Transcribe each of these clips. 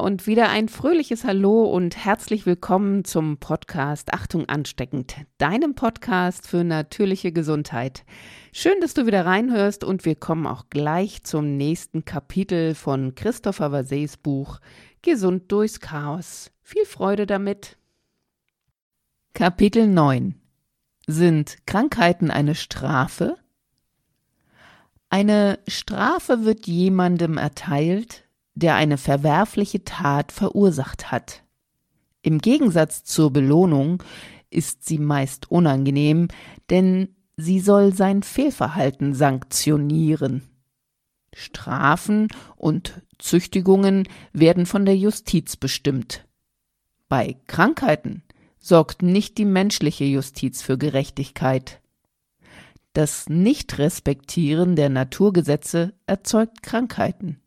Und wieder ein fröhliches Hallo und herzlich willkommen zum Podcast Achtung ansteckend, deinem Podcast für natürliche Gesundheit. Schön, dass du wieder reinhörst und wir kommen auch gleich zum nächsten Kapitel von Christopher Vasets Buch Gesund durchs Chaos. Viel Freude damit. Kapitel 9 Sind Krankheiten eine Strafe? Eine Strafe wird jemandem erteilt, der eine verwerfliche Tat verursacht hat. Im Gegensatz zur Belohnung ist sie meist unangenehm, denn sie soll sein Fehlverhalten sanktionieren. Strafen und Züchtigungen werden von der Justiz bestimmt. Bei Krankheiten sorgt nicht die menschliche Justiz für Gerechtigkeit. Das Nichtrespektieren der Naturgesetze erzeugt Krankheiten.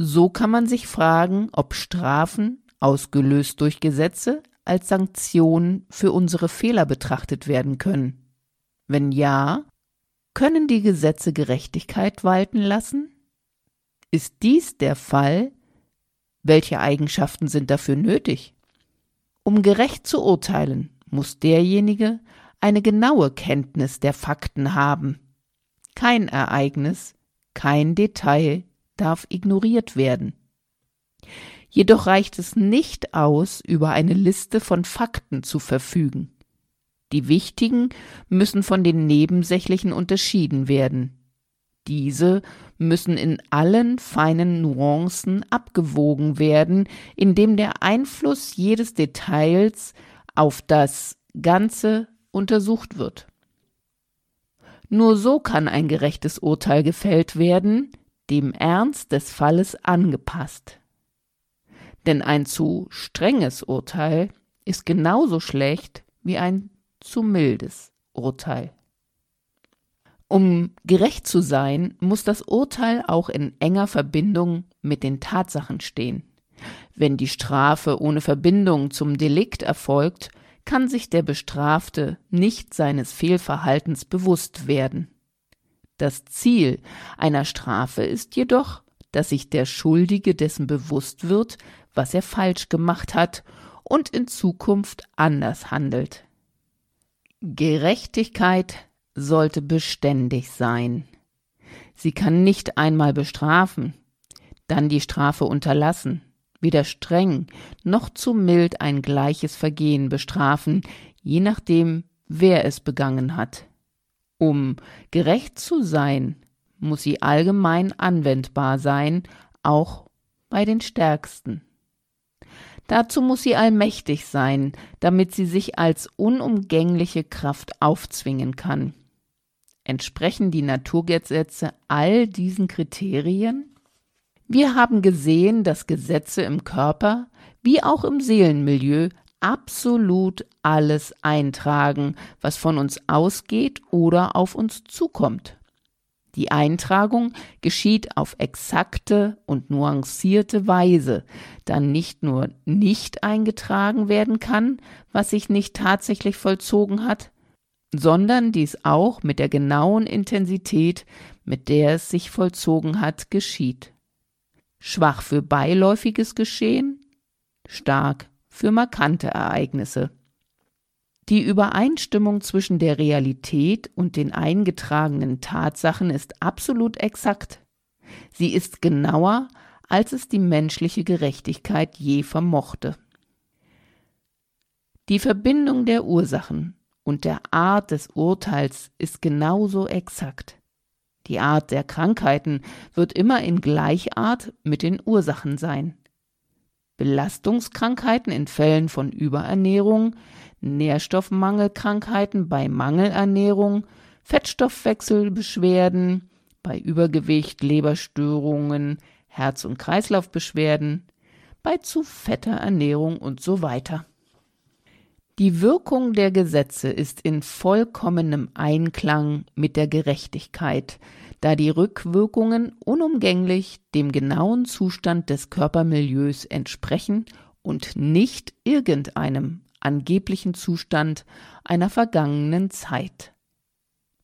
So kann man sich fragen, ob Strafen, ausgelöst durch Gesetze, als Sanktionen für unsere Fehler betrachtet werden können. Wenn ja, können die Gesetze Gerechtigkeit walten lassen? Ist dies der Fall? Welche Eigenschaften sind dafür nötig? Um gerecht zu urteilen, muss derjenige eine genaue Kenntnis der Fakten haben. Kein Ereignis, kein Detail darf ignoriert werden. Jedoch reicht es nicht aus, über eine Liste von Fakten zu verfügen. Die wichtigen müssen von den nebensächlichen unterschieden werden. Diese müssen in allen feinen Nuancen abgewogen werden, indem der Einfluss jedes Details auf das Ganze untersucht wird. Nur so kann ein gerechtes Urteil gefällt werden, dem Ernst des Falles angepasst. Denn ein zu strenges Urteil ist genauso schlecht wie ein zu mildes Urteil. Um gerecht zu sein, muss das Urteil auch in enger Verbindung mit den Tatsachen stehen. Wenn die Strafe ohne Verbindung zum Delikt erfolgt, kann sich der Bestrafte nicht seines Fehlverhaltens bewusst werden. Das Ziel einer Strafe ist jedoch, dass sich der Schuldige dessen bewusst wird, was er falsch gemacht hat und in Zukunft anders handelt. Gerechtigkeit sollte beständig sein. Sie kann nicht einmal bestrafen, dann die Strafe unterlassen, weder streng noch zu mild ein gleiches Vergehen bestrafen, je nachdem, wer es begangen hat. Um gerecht zu sein, muss sie allgemein anwendbar sein, auch bei den Stärksten. Dazu muss sie allmächtig sein, damit sie sich als unumgängliche Kraft aufzwingen kann. Entsprechen die Naturgesetze all diesen Kriterien? Wir haben gesehen, dass Gesetze im Körper wie auch im Seelenmilieu absolut alles eintragen, was von uns ausgeht oder auf uns zukommt. Die Eintragung geschieht auf exakte und nuancierte Weise, da nicht nur nicht eingetragen werden kann, was sich nicht tatsächlich vollzogen hat, sondern dies auch mit der genauen Intensität, mit der es sich vollzogen hat, geschieht. Schwach für beiläufiges Geschehen, stark für markante Ereignisse. Die Übereinstimmung zwischen der Realität und den eingetragenen Tatsachen ist absolut exakt. Sie ist genauer, als es die menschliche Gerechtigkeit je vermochte. Die Verbindung der Ursachen und der Art des Urteils ist genauso exakt. Die Art der Krankheiten wird immer in Gleichart mit den Ursachen sein. Belastungskrankheiten in Fällen von Überernährung, Nährstoffmangelkrankheiten bei Mangelernährung, Fettstoffwechselbeschwerden, bei Übergewicht, Leberstörungen, Herz- und Kreislaufbeschwerden, bei zu fetter Ernährung und so weiter. Die Wirkung der Gesetze ist in vollkommenem Einklang mit der Gerechtigkeit, da die Rückwirkungen unumgänglich dem genauen Zustand des Körpermilieus entsprechen und nicht irgendeinem angeblichen Zustand einer vergangenen Zeit.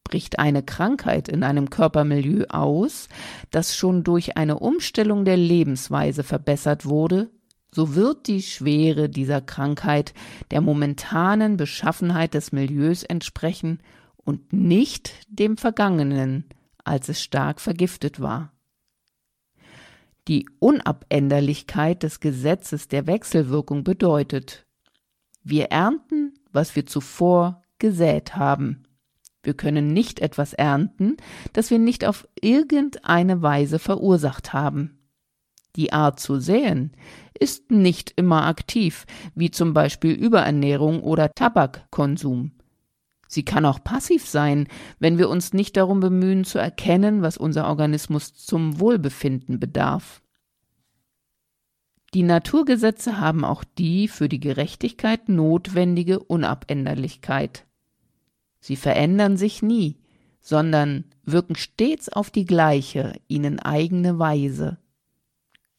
bricht eine Krankheit in einem Körpermilieu aus, das schon durch eine Umstellung der Lebensweise verbessert wurde, so wird die Schwere dieser Krankheit der momentanen Beschaffenheit des Milieus entsprechen und nicht dem Vergangenen, als es stark vergiftet war. Die Unabänderlichkeit des Gesetzes der Wechselwirkung bedeutet, wir ernten, was wir zuvor gesät haben. Wir können nicht etwas ernten, das wir nicht auf irgendeine Weise verursacht haben. Die Art zu säen ist nicht immer aktiv, wie zum Beispiel Überernährung oder Tabakkonsum. Sie kann auch passiv sein, wenn wir uns nicht darum bemühen zu erkennen, was unser Organismus zum Wohlbefinden bedarf. Die Naturgesetze haben auch die für die Gerechtigkeit notwendige Unabänderlichkeit. Sie verändern sich nie, sondern wirken stets auf die gleiche, ihnen eigene Weise.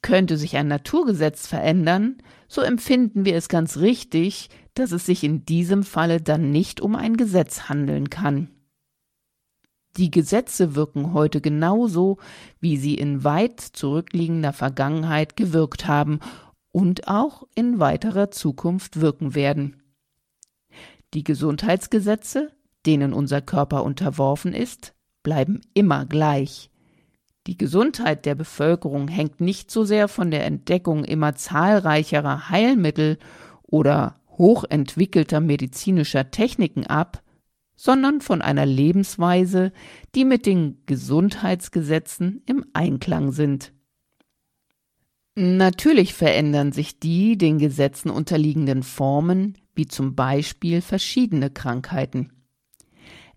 Könnte sich ein Naturgesetz verändern, so empfinden wir es ganz richtig, dass es sich in diesem Falle dann nicht um ein Gesetz handeln kann. Die Gesetze wirken heute genauso, wie sie in weit zurückliegender Vergangenheit gewirkt haben und auch in weiterer Zukunft wirken werden. Die Gesundheitsgesetze, denen unser Körper unterworfen ist, bleiben immer gleich. Die Gesundheit der Bevölkerung hängt nicht so sehr von der Entdeckung immer zahlreicherer Heilmittel oder hochentwickelter medizinischer Techniken ab, sondern von einer Lebensweise, die mit den Gesundheitsgesetzen im Einklang sind. Natürlich verändern sich die den Gesetzen unterliegenden Formen, wie zum Beispiel verschiedene Krankheiten.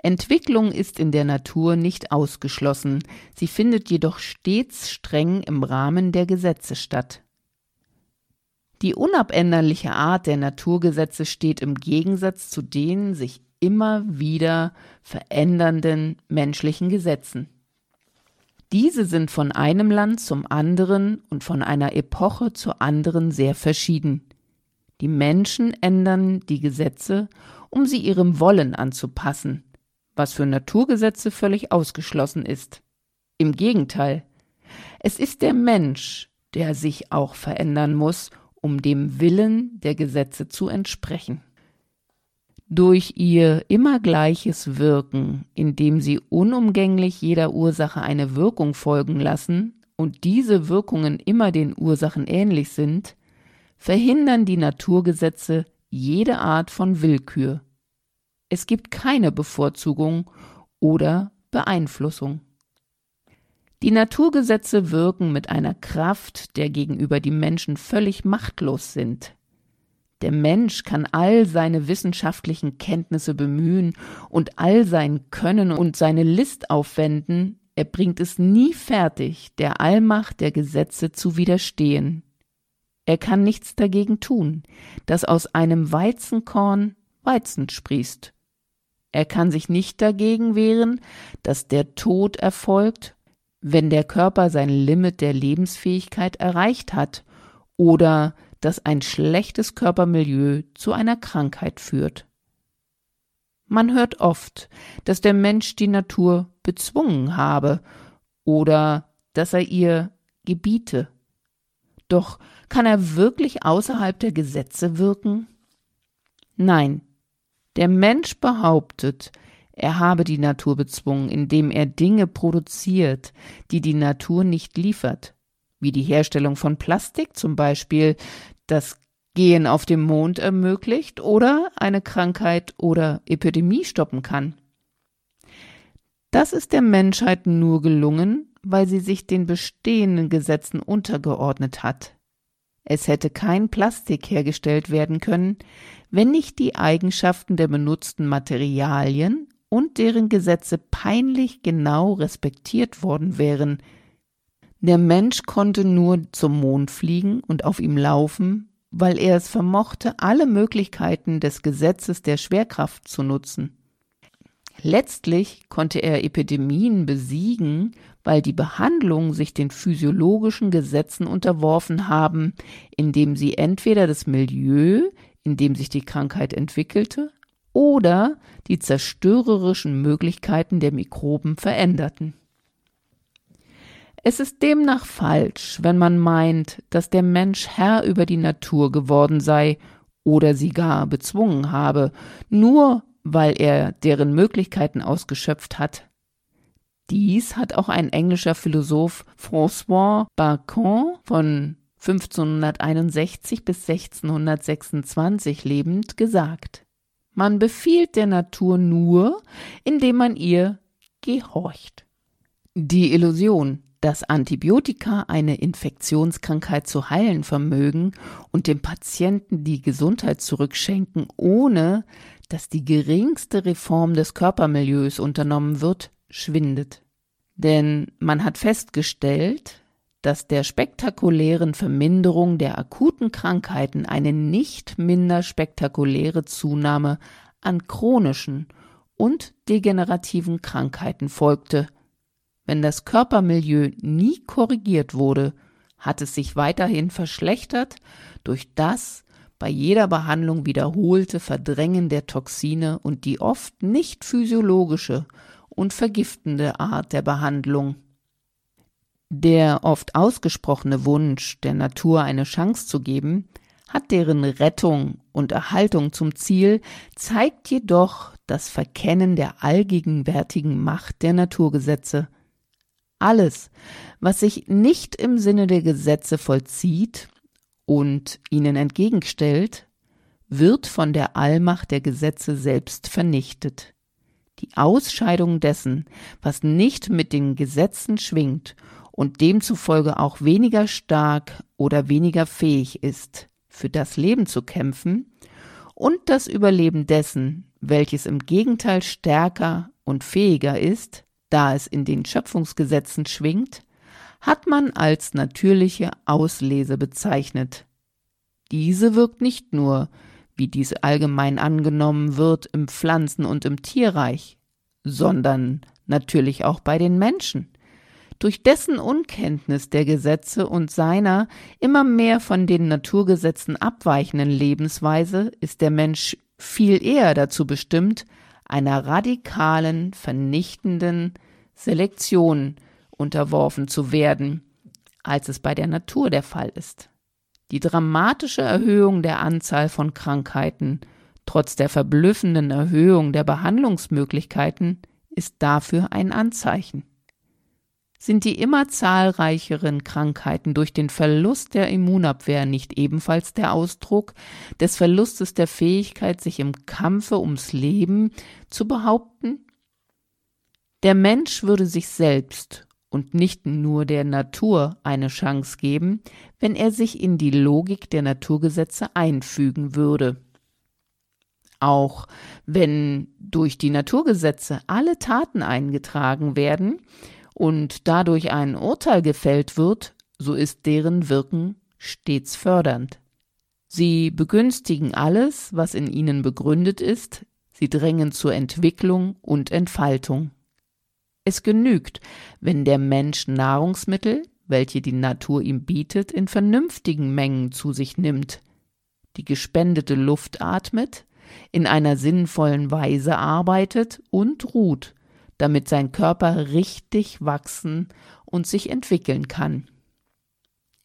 Entwicklung ist in der Natur nicht ausgeschlossen, sie findet jedoch stets streng im Rahmen der Gesetze statt. Die unabänderliche Art der Naturgesetze steht im Gegensatz zu den sich immer wieder verändernden menschlichen Gesetzen. Diese sind von einem Land zum anderen und von einer Epoche zur anderen sehr verschieden. Die Menschen ändern die Gesetze, um sie ihrem Wollen anzupassen, was für Naturgesetze völlig ausgeschlossen ist. Im Gegenteil, es ist der Mensch, der sich auch verändern muss, um dem Willen der Gesetze zu entsprechen. Durch ihr immer gleiches Wirken, indem sie unumgänglich jeder Ursache eine Wirkung folgen lassen und diese Wirkungen immer den Ursachen ähnlich sind, verhindern die Naturgesetze jede Art von Willkür. Es gibt keine Bevorzugung oder Beeinflussung. Die Naturgesetze wirken mit einer Kraft, der gegenüber die Menschen völlig machtlos sind. Der Mensch kann all seine wissenschaftlichen Kenntnisse bemühen und all sein Können und seine List aufwenden, er bringt es nie fertig, der Allmacht der Gesetze zu widerstehen. Er kann nichts dagegen tun, dass aus einem Weizenkorn Weizen sprießt. Er kann sich nicht dagegen wehren, dass der Tod erfolgt, wenn der Körper sein Limit der Lebensfähigkeit erreicht hat oder dass ein schlechtes Körpermilieu zu einer Krankheit führt. Man hört oft, dass der Mensch die Natur bezwungen habe oder dass er ihr gebiete. Doch kann er wirklich außerhalb der Gesetze wirken? Nein, der Mensch behauptet, er habe die Natur bezwungen, indem er Dinge produziert, die die Natur nicht liefert wie die Herstellung von Plastik zum Beispiel das Gehen auf dem Mond ermöglicht oder eine Krankheit oder Epidemie stoppen kann. Das ist der Menschheit nur gelungen, weil sie sich den bestehenden Gesetzen untergeordnet hat. Es hätte kein Plastik hergestellt werden können, wenn nicht die Eigenschaften der benutzten Materialien und deren Gesetze peinlich genau respektiert worden wären, der Mensch konnte nur zum Mond fliegen und auf ihm laufen, weil er es vermochte, alle Möglichkeiten des Gesetzes der Schwerkraft zu nutzen. Letztlich konnte er Epidemien besiegen, weil die Behandlungen sich den physiologischen Gesetzen unterworfen haben, indem sie entweder das Milieu, in dem sich die Krankheit entwickelte, oder die zerstörerischen Möglichkeiten der Mikroben veränderten. Es ist demnach falsch, wenn man meint, dass der Mensch Herr über die Natur geworden sei oder sie gar bezwungen habe, nur weil er deren Möglichkeiten ausgeschöpft hat. Dies hat auch ein englischer Philosoph François Bacon von 1561 bis 1626 lebend gesagt. Man befiehlt der Natur nur, indem man ihr gehorcht. Die Illusion, dass Antibiotika eine Infektionskrankheit zu heilen vermögen und dem Patienten die Gesundheit zurückschenken, ohne dass die geringste Reform des Körpermilieus unternommen wird, schwindet. Denn man hat festgestellt, dass der spektakulären Verminderung der akuten Krankheiten eine nicht minder spektakuläre Zunahme an chronischen und degenerativen Krankheiten folgte. Wenn das Körpermilieu nie korrigiert wurde, hat es sich weiterhin verschlechtert durch das bei jeder Behandlung wiederholte Verdrängen der Toxine und die oft nicht physiologische und vergiftende Art der Behandlung. Der oft ausgesprochene Wunsch, der Natur eine Chance zu geben, hat deren Rettung und Erhaltung zum Ziel, zeigt jedoch das Verkennen der allgegenwärtigen Macht der Naturgesetze. Alles, was sich nicht im Sinne der Gesetze vollzieht und ihnen entgegenstellt, wird von der Allmacht der Gesetze selbst vernichtet. Die Ausscheidung dessen, was nicht mit den Gesetzen schwingt und demzufolge auch weniger stark oder weniger fähig ist, für das Leben zu kämpfen, und das Überleben dessen, welches im Gegenteil stärker und fähiger ist, da es in den Schöpfungsgesetzen schwingt, hat man als natürliche Auslese bezeichnet. Diese wirkt nicht nur, wie dies allgemein angenommen wird, im Pflanzen- und im Tierreich, sondern natürlich auch bei den Menschen durch dessen Unkenntnis der Gesetze und seiner immer mehr von den Naturgesetzen abweichenden Lebensweise ist der Mensch viel eher dazu bestimmt, einer radikalen, vernichtenden Selektion unterworfen zu werden, als es bei der Natur der Fall ist. Die dramatische Erhöhung der Anzahl von Krankheiten, trotz der verblüffenden Erhöhung der Behandlungsmöglichkeiten, ist dafür ein Anzeichen sind die immer zahlreicheren Krankheiten durch den Verlust der Immunabwehr nicht ebenfalls der Ausdruck des Verlustes der Fähigkeit, sich im Kampfe ums Leben zu behaupten? Der Mensch würde sich selbst und nicht nur der Natur eine Chance geben, wenn er sich in die Logik der Naturgesetze einfügen würde. Auch wenn durch die Naturgesetze alle Taten eingetragen werden, und dadurch ein Urteil gefällt wird, so ist deren Wirken stets fördernd. Sie begünstigen alles, was in ihnen begründet ist, sie drängen zur Entwicklung und Entfaltung. Es genügt, wenn der Mensch Nahrungsmittel, welche die Natur ihm bietet, in vernünftigen Mengen zu sich nimmt, die gespendete Luft atmet, in einer sinnvollen Weise arbeitet und ruht, damit sein Körper richtig wachsen und sich entwickeln kann.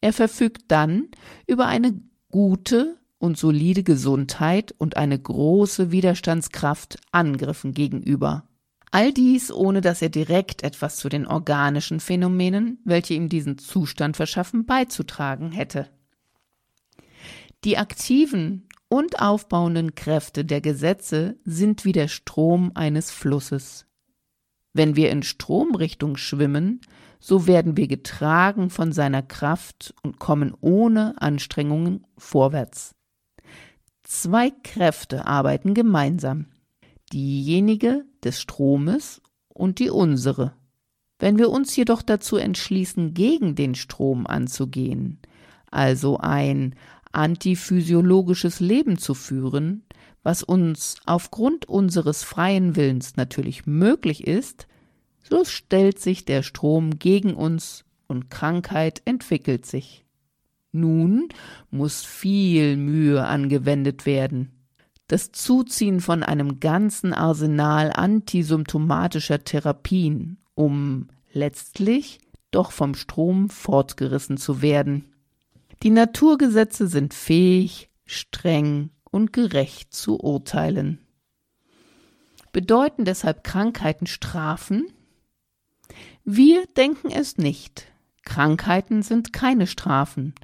Er verfügt dann über eine gute und solide Gesundheit und eine große Widerstandskraft Angriffen gegenüber. All dies, ohne dass er direkt etwas zu den organischen Phänomenen, welche ihm diesen Zustand verschaffen, beizutragen hätte. Die aktiven und aufbauenden Kräfte der Gesetze sind wie der Strom eines Flusses. Wenn wir in Stromrichtung schwimmen, so werden wir getragen von seiner Kraft und kommen ohne Anstrengungen vorwärts. Zwei Kräfte arbeiten gemeinsam, diejenige des Stromes und die unsere. Wenn wir uns jedoch dazu entschließen, gegen den Strom anzugehen, also ein antiphysiologisches Leben zu führen, was uns aufgrund unseres freien Willens natürlich möglich ist, so stellt sich der Strom gegen uns und Krankheit entwickelt sich. Nun muss viel Mühe angewendet werden. das Zuziehen von einem ganzen Arsenal antisymptomatischer Therapien, um letztlich doch vom Strom fortgerissen zu werden. Die Naturgesetze sind fähig, streng und gerecht zu urteilen. Bedeuten deshalb Krankheiten Strafen? Wir denken es nicht. Krankheiten sind keine Strafen,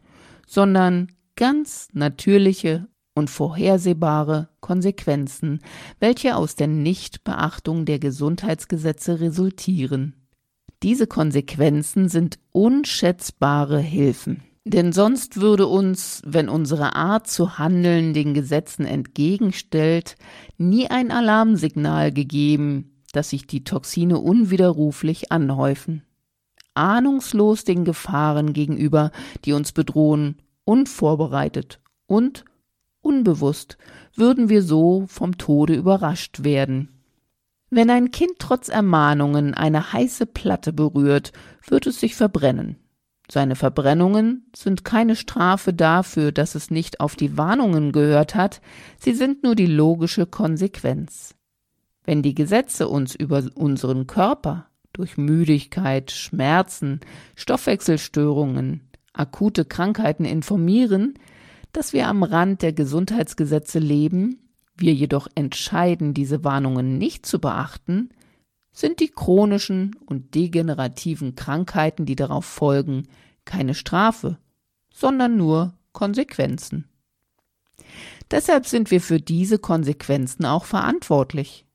sondern ganz natürliche und vorhersehbare Konsequenzen, welche aus der Nichtbeachtung der Gesundheitsgesetze resultieren. Diese Konsequenzen sind unschätzbare Hilfen. Denn sonst würde uns, wenn unsere Art zu handeln den Gesetzen entgegenstellt, nie ein Alarmsignal gegeben, dass sich die Toxine unwiderruflich anhäufen. Ahnungslos den Gefahren gegenüber, die uns bedrohen, unvorbereitet und unbewusst würden wir so vom Tode überrascht werden. Wenn ein Kind trotz Ermahnungen eine heiße Platte berührt, wird es sich verbrennen. Seine Verbrennungen sind keine Strafe dafür, dass es nicht auf die Warnungen gehört hat, sie sind nur die logische Konsequenz. Wenn die Gesetze uns über unseren Körper durch Müdigkeit, Schmerzen, Stoffwechselstörungen, akute Krankheiten informieren, dass wir am Rand der Gesundheitsgesetze leben, wir jedoch entscheiden, diese Warnungen nicht zu beachten, sind die chronischen und degenerativen Krankheiten, die darauf folgen, keine Strafe, sondern nur Konsequenzen. Deshalb sind wir für diese Konsequenzen auch verantwortlich.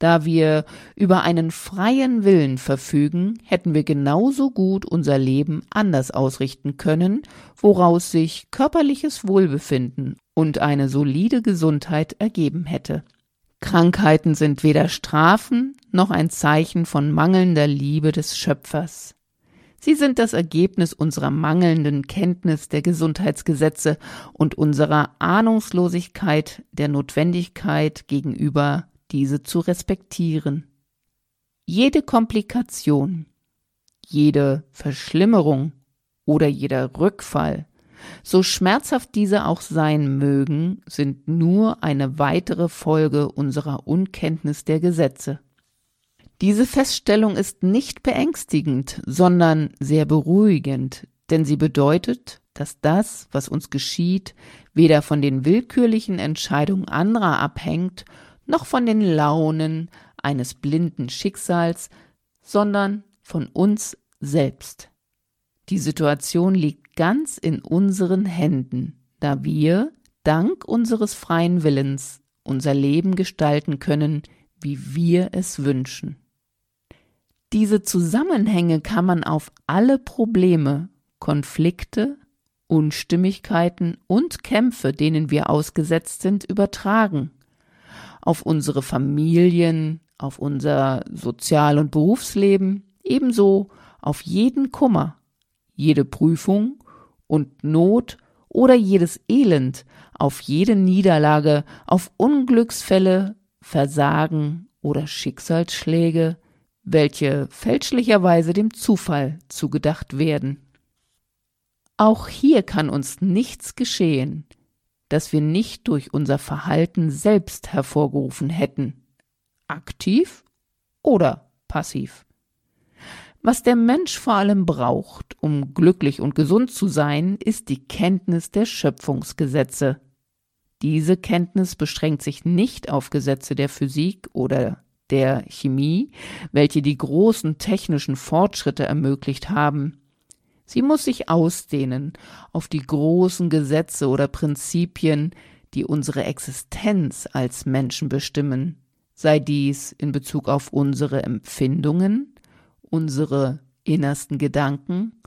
Da wir über einen freien Willen verfügen, hätten wir genauso gut unser Leben anders ausrichten können, woraus sich körperliches Wohlbefinden und eine solide Gesundheit ergeben hätte. Krankheiten sind weder Strafen noch ein Zeichen von mangelnder Liebe des Schöpfers. Sie sind das Ergebnis unserer mangelnden Kenntnis der Gesundheitsgesetze und unserer Ahnungslosigkeit der Notwendigkeit gegenüber diese zu respektieren. Jede Komplikation, jede Verschlimmerung oder jeder Rückfall, so schmerzhaft diese auch sein mögen, sind nur eine weitere Folge unserer Unkenntnis der Gesetze. Diese Feststellung ist nicht beängstigend, sondern sehr beruhigend, denn sie bedeutet, dass das, was uns geschieht, weder von den willkürlichen Entscheidungen anderer abhängt, noch von den Launen eines blinden Schicksals, sondern von uns selbst. Die Situation liegt ganz in unseren Händen, da wir, dank unseres freien Willens, unser Leben gestalten können, wie wir es wünschen. Diese Zusammenhänge kann man auf alle Probleme, Konflikte, Unstimmigkeiten und Kämpfe, denen wir ausgesetzt sind, übertragen auf unsere Familien, auf unser Sozial- und Berufsleben, ebenso auf jeden Kummer, jede Prüfung und Not oder jedes Elend, auf jede Niederlage, auf Unglücksfälle, Versagen oder Schicksalsschläge, welche fälschlicherweise dem Zufall zugedacht werden. Auch hier kann uns nichts geschehen, das wir nicht durch unser Verhalten selbst hervorgerufen hätten, aktiv oder passiv. Was der Mensch vor allem braucht, um glücklich und gesund zu sein, ist die Kenntnis der Schöpfungsgesetze. Diese Kenntnis beschränkt sich nicht auf Gesetze der Physik oder der Chemie, welche die großen technischen Fortschritte ermöglicht haben. Sie muss sich ausdehnen auf die großen Gesetze oder Prinzipien, die unsere Existenz als Menschen bestimmen, sei dies in Bezug auf unsere Empfindungen, unsere innersten Gedanken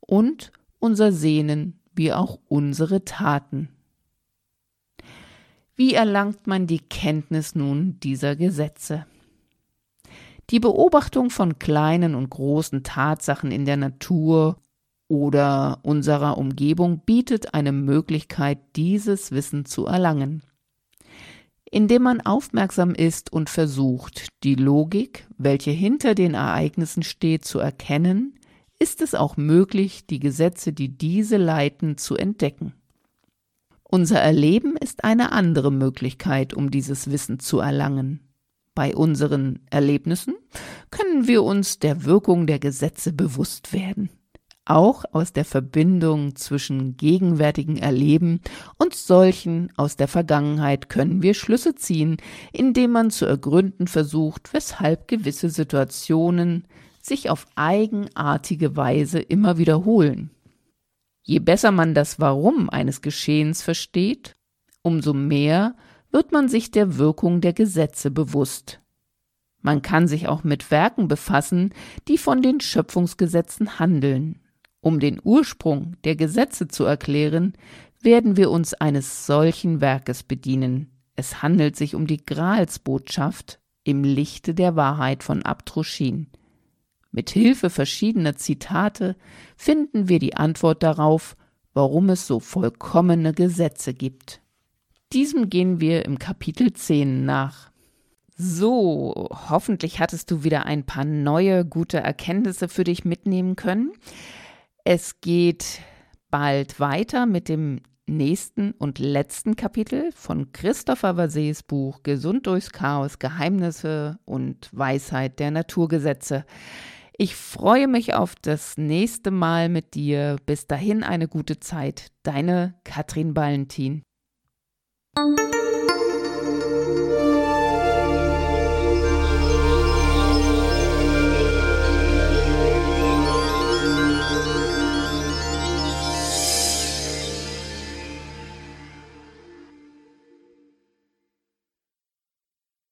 und unser Sehnen wie auch unsere Taten. Wie erlangt man die Kenntnis nun dieser Gesetze? Die Beobachtung von kleinen und großen Tatsachen in der Natur oder unserer Umgebung bietet eine Möglichkeit, dieses Wissen zu erlangen. Indem man aufmerksam ist und versucht, die Logik, welche hinter den Ereignissen steht, zu erkennen, ist es auch möglich, die Gesetze, die diese leiten, zu entdecken. Unser Erleben ist eine andere Möglichkeit, um dieses Wissen zu erlangen. Bei unseren Erlebnissen können wir uns der Wirkung der Gesetze bewusst werden. Auch aus der Verbindung zwischen gegenwärtigen Erleben und solchen aus der Vergangenheit können wir Schlüsse ziehen, indem man zu ergründen versucht, weshalb gewisse Situationen sich auf eigenartige Weise immer wiederholen. Je besser man das Warum eines Geschehens versteht, umso mehr wird man sich der Wirkung der Gesetze bewusst. Man kann sich auch mit Werken befassen, die von den Schöpfungsgesetzen handeln. Um den Ursprung der Gesetze zu erklären, werden wir uns eines solchen Werkes bedienen. Es handelt sich um die Gralsbotschaft im Lichte der Wahrheit von Abtruschin. Mit Hilfe verschiedener Zitate finden wir die Antwort darauf, warum es so vollkommene Gesetze gibt. Diesem gehen wir im Kapitel 10 nach. So, hoffentlich hattest du wieder ein paar neue, gute Erkenntnisse für dich mitnehmen können. Es geht bald weiter mit dem nächsten und letzten Kapitel von Christopher Vassees Buch Gesund durchs Chaos, Geheimnisse und Weisheit der Naturgesetze. Ich freue mich auf das nächste Mal mit dir. Bis dahin eine gute Zeit. Deine Katrin you.